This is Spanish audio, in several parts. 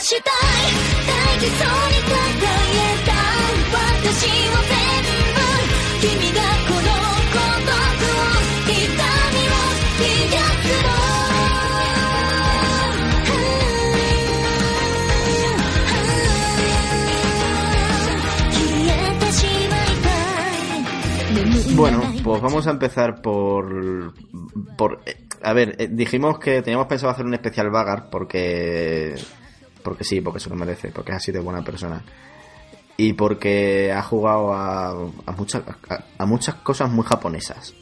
したい大事そうに抱えた私を全部君がこの孤独を痛みを癒すの消えてしまいたい眠りが Bueno, ない pues vamos a empezar por... por eh, a ver, eh, dijimos que teníamos pensado hacer un especial Vagar porque... porque sí, porque se lo merece, porque es así de buena persona. Y porque ha jugado a, muchas, a muchas cosas muy japonesas.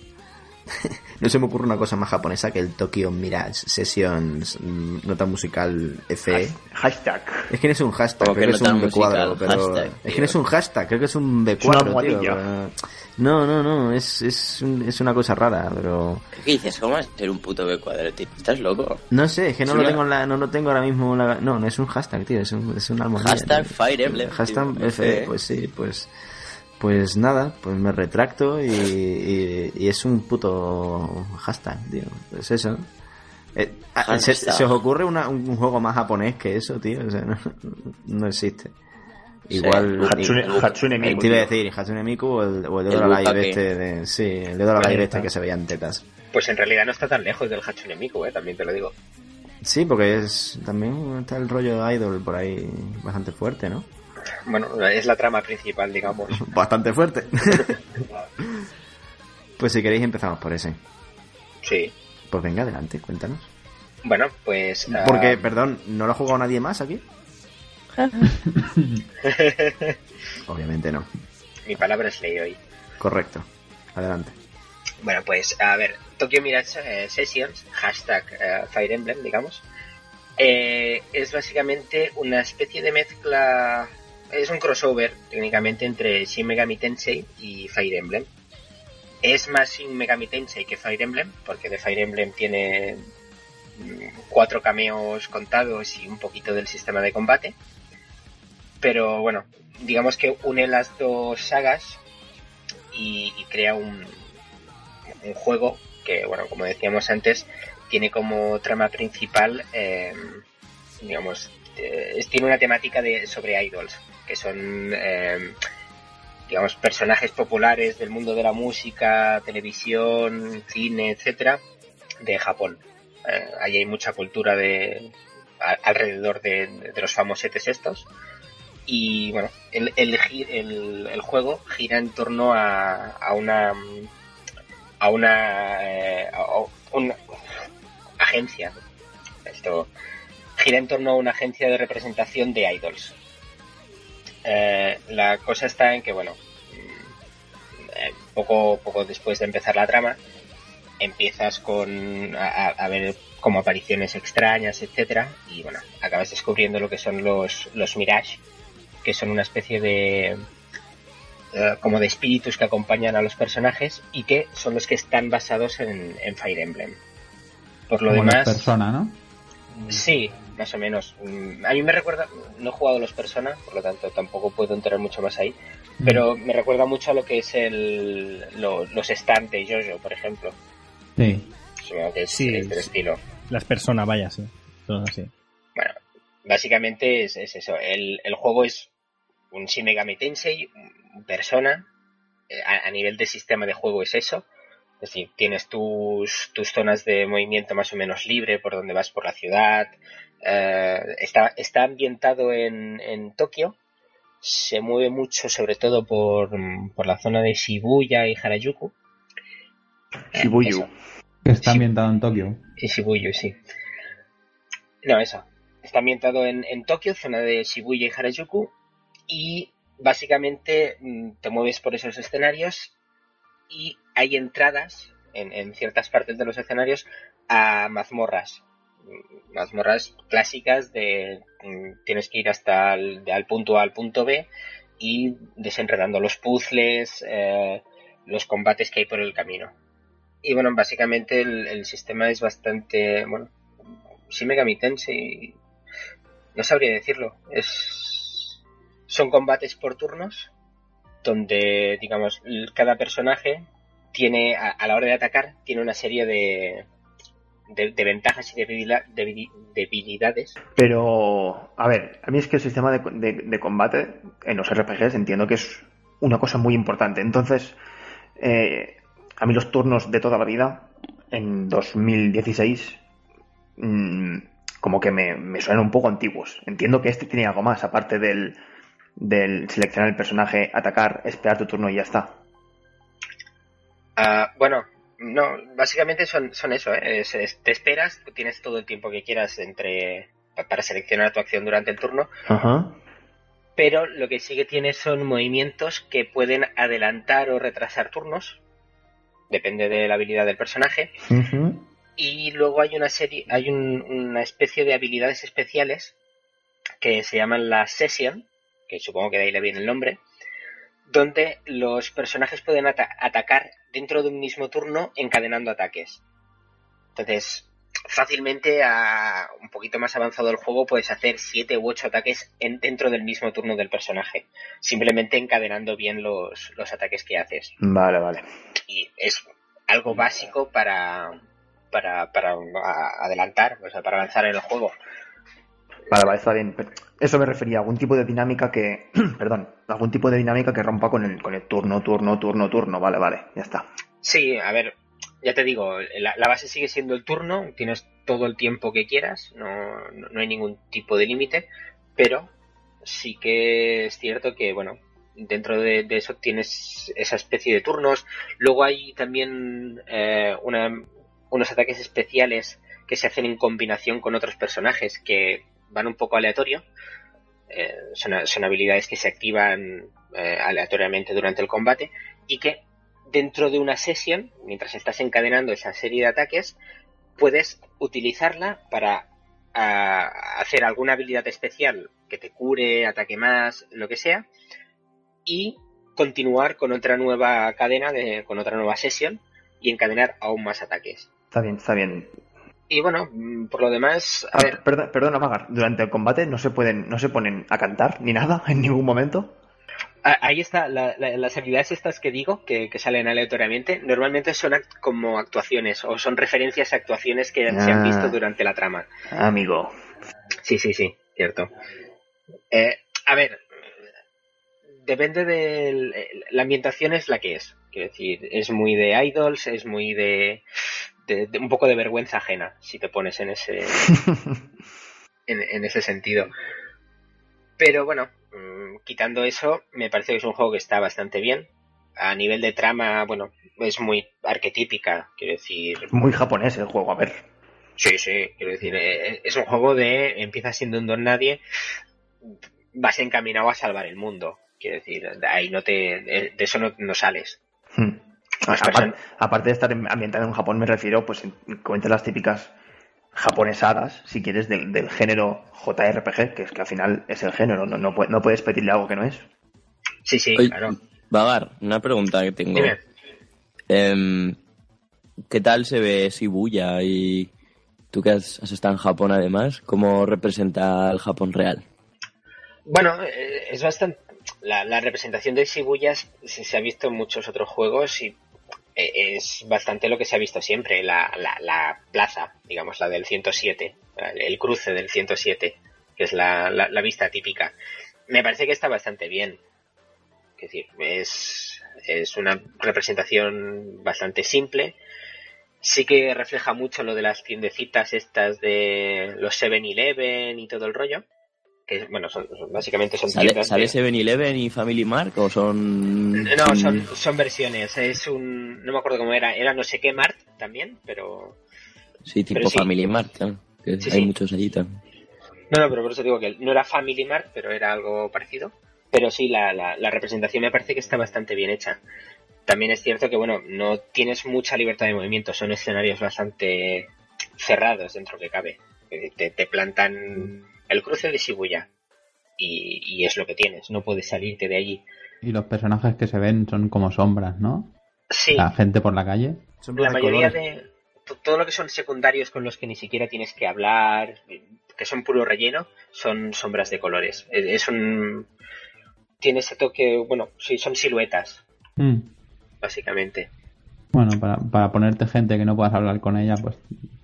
no se me ocurre una cosa más japonesa que el Tokyo Mirage Sessions mm, nota musical FE. Hashtag. Es que no es un hashtag, creo que que es un B4, musical, pero hashtag, es que tío. no es un hashtag, creo que es un una B4, tío. almohadilla. pero- No, no, no, es, es, un- es una cosa rara, pero ¿Qué dices? ¿Cómo vas a ser un puto B cuadrado, tío? ¿Estás loco? no sé, es que no lo tengo en la, no lo tengo ahora mismo en la- no, no es un hashtag, tío, es un, es una almohadilla. Hashtag tío. Fire Emblem, Hashtag tío, F, F. pues sí, pues pues nada, pues me retracto y, y, y es un puto hashtag, tío. Es eso. Eh, ¿se, os ocurre una- un, un juego más japonés que eso, tío? O sea, no, no existe. Igual. Hatsune, el- Hatsune Miku. te iba a decir Hatsune Miku o el, o el dedo El a la live Bukake. este de, sí, el dedo a la Ahí live está. este que se veían tetas. Pues en realidad no está tan lejos del Hatsune Miku, eh, también te lo digo. Sí, porque es también está el rollo idol por ahí bastante fuerte, ¿no? Bueno, es la trama principal, digamos. Bastante fuerte. pues si queréis empezamos por ese. Sí. Pues venga, adelante, cuéntanos. Bueno, pues... ah, Porque, perdón, ¿no lo ha jugado nadie más aquí? Obviamente no. mi palabra es ley hoy. Correcto. Adelante. Bueno, pues a ver, Tokyo Mirage eh, Sessions, hashtag eh, Fire Emblem, digamos, eh, es básicamente una especie de mezcla, es un crossover técnicamente entre Shin Megami Tensei y Fire Emblem. Es más Shin Megami Tensei que Fire Emblem, porque de Fire Emblem tiene mm, cuatro cameos contados y un poquito del sistema de combate. Pero bueno, digamos que une las dos sagas y, crea un, un juego que, bueno, como decíamos antes, tiene como trama principal, eh, digamos, eh, tiene una temática de sobre idols, que son, eh, digamos, personajes populares del mundo de la música, televisión, cine, etcétera, de Japón. Eh, ahí hay mucha cultura de alrededor de, los famosetes estos. Y bueno, el, el- el juego gira en torno a, a una a una, eh, a una agencia. Esto gira en torno a una agencia de representación de idols. Eh, la cosa está en que, bueno, mm, eh, poco, poco después de empezar la trama, empiezas con a, ver como apariciones extrañas, etcétera, y bueno, acabas descubriendo lo que son los, los Mirage, que son una especie de eh, como de espíritus que acompañan a los personajes y que son los que están basados en, en Fire Emblem. Por lo Como demás, persona, ¿no? sí, más o menos. Mm, A mí me recuerda, no he jugado los Persona, por lo tanto tampoco puedo entrar mucho más ahí, pero me recuerda mucho a lo que es el, lo- los stands de Jojo, por ejemplo. Sí. Supongo que es, Sí, es del sí. estilo. Las personas, vaya, sí. Todo así. Bueno, básicamente es, es eso. El, el juego es un Shin Megami Tensei, un persona. Eh, A, a nivel de sistema de juego es eso. Es decir, tienes tus, tus zonas de movimiento más o menos libre por donde vas por la ciudad. Eh, está, está ambientado en, en Tokio. Se mueve mucho, sobre todo por, por la zona de Shibuya y Harajuku. Eh, Shibuya. eso. Que está ambientado en Tokio. Y Shibuya, sí. No, eso. Está ambientado en, en Tokio, zona de Shibuya y Harajuku. Y básicamente mm, te mueves por esos escenarios y hay entradas en, en ciertas partes de los escenarios a mazmorras. Mazmorras clásicas de mm, tienes que ir hasta el, al punto A al punto B y desenredando los puzzles, eh, los combates que hay por el camino. Y bueno, básicamente el, sistema es bastante, bueno, Shin Megami Tensei, no sabría decirlo, es, son combates por turnos, donde, digamos, cada personaje tiene, a, la hora de atacar, tiene una serie de, de, ventajas y debilidad- debili- debilidades. Pero, a ver, a mí es que el sistema de, de- de combate en los RPGs entiendo que es una cosa muy importante. Entonces, eh, a mí los turnos de toda la vida, en 2016, mm, como que me, me suenan un poco antiguos. Entiendo que este tiene algo más, aparte del, del seleccionar el personaje, atacar, esperar tu turno y ya está. Ah, bueno, no, básicamente son, son eso, ¿eh? Es- es- te esperas, tienes todo el tiempo que quieras entre pa- para seleccionar tu acción durante el turno, Ajá. pero lo que sí que tienes son movimientos que pueden adelantar o retrasar turnos, depende de la habilidad del personaje, y luego hay una serie, hay un- una especie de habilidades especiales que se llaman la Session, que supongo que de ahí le viene el nombre, donde los personajes pueden ata- atacar dentro de un mismo turno encadenando ataques. Entonces, fácilmente a un poquito más avanzado el juego puedes hacer 7 u 8 ataques en- dentro del mismo turno del personaje, simplemente encadenando bien los, los ataques que haces Vale, vale. y es algo básico para para, para adelantar, o sea, para avanzar en el juego. Vale, vale, está bien. Eso me refería a algún tipo de dinámica que. Perdón, algún tipo de dinámica que rompa con el, con el turno, turno, turno, turno. Vale, vale, ya está. Sí, a ver, ya te digo, la, base sigue siendo el turno, tienes todo el tiempo que quieras, no, no, hay ningún tipo de límite, pero sí que es cierto que, bueno, dentro de, eso tienes esa especie de turnos. Luego hay también eh, unos ataques especiales que se hacen en combinación con otros personajes que van un poco aleatorio. Eh, son, habilidades que se activan eh, aleatoriamente durante el combate y que dentro de una sesión, mientras estás encadenando esa serie de ataques, puedes utilizarla para hacer alguna habilidad especial que te cure, ataque más, lo que sea, y continuar con otra nueva cadena, de, con otra nueva sesión y encadenar aún más ataques. Está bien, está bien. Y bueno, mm, por lo demás, a Ah, ver, perdona, Magar. Durante el combate no se pueden, no se ponen a cantar ni nada en ningún momento. ahí está, la- la- las habilidades estas que digo, que, que salen aleatoriamente, normalmente son act- como actuaciones o son referencias a actuaciones que se han Ah. visto durante la trama. Amigo. Sí, sí, sí, cierto. Eh, a ver, depende de... La ambientación es la que es. Quiero decir, es muy de idols, es muy de, de- de un poco de vergüenza ajena, si te pones en ese, en, en ese sentido. Pero bueno, mm, quitando eso, me parece que es un juego que está bastante bien. A nivel de trama, bueno, es muy arquetípica, quiero decir, Muy japonés el juego, a ver. Sí, sí, quiero decir, eh, es un juego de empiezas siendo un don nadie, vas encaminado a salvar el mundo. Quiero decir, de ahí no te, de de eso no, no sales. Hmm. Aparte de estar en- ambientado en Japón, me refiero, pues, en- cuenta las típicas japonesadas, si quieres, del, del género JRPG, que es que al final es el género, no, no, no puedes pedirle algo que no es. Sí, sí, Oye, claro. Vagar, una pregunta que tengo. Dime. Em, ¿Qué tal se ve Shibuya y tú que has, has estado en Japón además, cómo representa el Japón real? Bueno, eh, es bastante. La, la representación de Shibuya se, se ha visto en muchos otros juegos y eh, es bastante lo que se ha visto siempre. La, la, la plaza, digamos, la del 107, el cruce del 107, que es la, la, la vista típica. Me parece que está bastante bien. Es decir, es, es una representación bastante simple. Sí que refleja mucho lo de las tiendecitas estas de los 7-Eleven y todo el rollo. Que, bueno, son, son- básicamente son ¿Sale, tiendas ¿sale de- 7-Eleven y Family Mart o son...? No, son, son versiones. Es un... No me acuerdo cómo era. Era no sé qué Mart también, pero... Sí, tipo pero sí. Family Mart, que Sí, hay sí. muchos allí también. No, no, pero por eso digo que no era Family Mart, pero era algo parecido. Pero sí, la, la, la representación me parece que está bastante bien hecha. También es cierto que, bueno, no tienes mucha libertad de movimiento. Son escenarios bastante cerrados dentro que cabe. Eh, Te, te plantan el cruce de Shibuya. Y, y es lo que tienes. No puedes salirte de allí. Y los personajes que se ven son como sombras, ¿no? Sí, La gente por la calle. la mayoría de to- todo lo que son secundarios con los que ni siquiera tienes que hablar, que son puro relleno, son sombras de colores. Es, es un tiene ese toque, bueno, sí, son siluetas Mm. básicamente. Bueno, para, para ponerte gente que no puedas hablar con ella, pues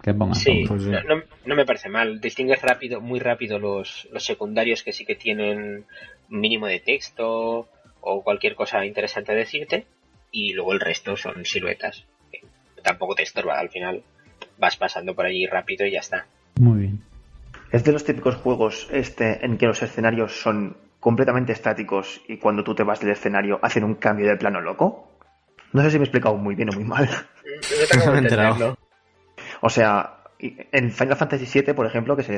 que pongan. Sí, pues no, no- no me parece mal. Distingues rápido, muy rápido los, los secundarios que sí que tienen un mínimo de texto o cualquier cosa interesante a decirte y luego el resto son siluetas. que Tampoco te estorba, al final vas pasando por allí rápido y ya está. Muy bien. Es de los típicos juegos este en que los escenarios son completamente estáticos y cuando tú te vas del escenario hacen un cambio de plano loco. No sé si me he explicado muy bien o muy mal. No O sea, en Final Fantasy VII, por ejemplo, que es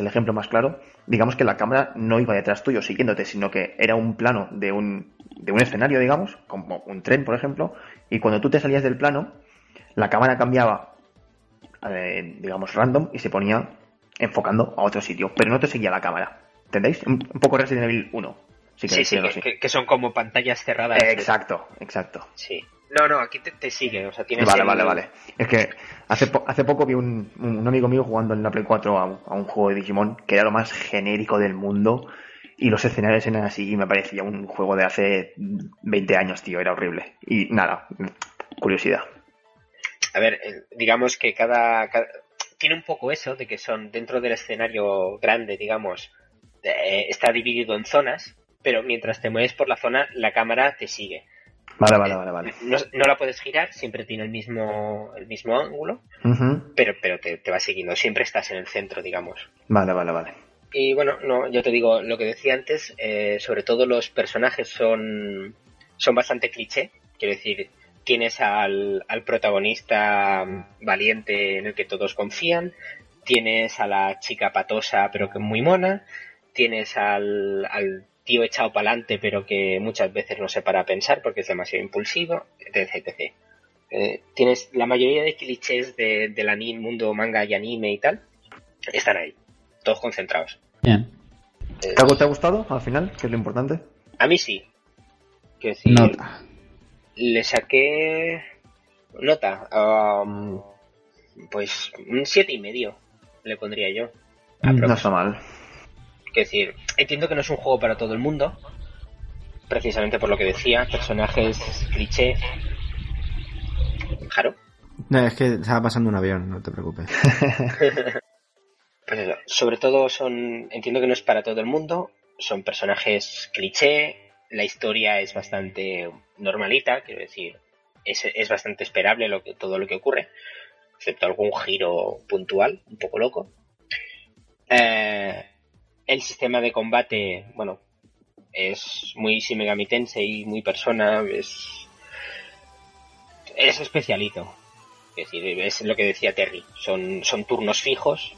el, ejemplo más claro, digamos que la cámara no iba detrás tuyo siguiéndote, sino que era un plano de un, de un escenario, digamos, como un tren, por ejemplo, y cuando tú te salías del plano, la cámara cambiaba, eh, digamos, random y se ponía enfocando a otro sitio, pero no te seguía la cámara. ¿Entendéis? Un, un poco Resident Evil 1. Si Sí, sí, que- que son como pantallas cerradas. Exacto, exacto. Sí. No, no, aquí te, te sigue. O sea, tienes Vale, el- vale, vale. Es que hace, po- hace poco vi un, un amigo mío jugando en la Play 4 a, un- a un juego de Digimon que era lo más genérico del mundo y los escenarios eran así y me parecía un juego de hace 20 años, tío, era horrible. Y nada, curiosidad. A ver, eh, digamos que cada, cada- Tiene un poco eso de que son dentro del escenario grande, digamos, eh, está dividido en zonas, pero mientras te mueves por la zona, la cámara te sigue. Vale, vale, vale, vale. No, no la puedes girar, siempre tiene el mismo, el mismo ángulo, pero, pero te, te va siguiendo, siempre estás en el centro, digamos. Vale, vale, vale. Y bueno, no, yo te digo lo que decía antes, eh, sobre todo los personajes son, son bastante cliché, quiero decir, tienes al, al protagonista valiente en el que todos confían, tienes a la chica patosa pero que muy mona, tienes al, al tío echado para adelante pero que muchas veces no se para a pensar porque es demasiado impulsivo, etc. etc. Eh, tienes la mayoría de clichés de, del anime, mundo manga y anime y tal, están ahí, todos concentrados. Bien. Eh, ¿Algo te ha gustado al final? Que es lo importante. a mí sí. Decir, Nota. le saqué nota. um, pues un siete y medio le pondría yo. Mm, No está mal. Quiero decir, entiendo que no es un juego para todo el mundo. Precisamente por lo que decía, personajes cliché. Jaro. No, es que estaba pasando un avión, no te preocupes. Pues eso, sobre todo son, entiendo que no es para todo el mundo, son personajes cliché, la historia es bastante normalita, quiero decir, es, es bastante esperable lo que, todo lo que ocurre, excepto algún giro puntual, un poco loco. Eh, el sistema de combate, bueno, es muy Shin Megami Tensei, muy persona, es, es especialito. Es decir, es lo que decía Terry, son, son turnos fijos,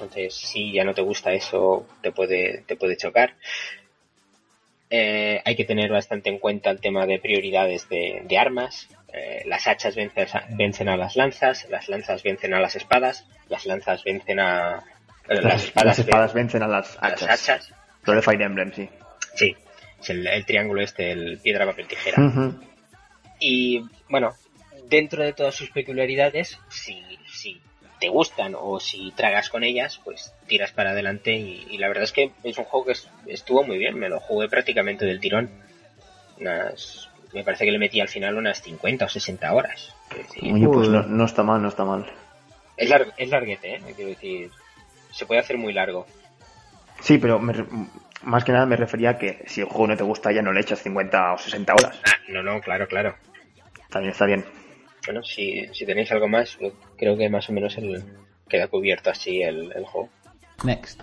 entonces, si ya no te gusta eso, te puede, te puede chocar. Eh, hay que tener bastante en cuenta el tema de prioridades de, de armas. Eh, las hachas vencen vencen a las lanzas, las lanzas vencen a las espadas, las lanzas vencen a... las, Las, espadas, las espadas ven- vencen a las a las hachas. hachas. Lo de Fire Emblem, sí. Sí, es el, el triángulo este, el piedra, papel, tijera. Y bueno, dentro de todas sus peculiaridades, si, si te gustan o si tragas con ellas, pues tiras para adelante y, y la verdad es que es un juego que es- estuvo muy bien, me lo jugué prácticamente del tirón. Unas, me parece que le metí al final unas 50 o 60 horas. Decir, Oye, pues no está mal, no está mal. es, lar- es larguete, ¿eh? quiero decir, se puede hacer muy largo. Sí, pero me re- más que nada me refería a que si el juego no te gusta ya no le echas 50 o 60 horas. Ah, no, no, claro, claro. También está bien. Bueno, si, si tenéis algo más, yo creo que más o menos el, queda cubierto así el, el juego. Next.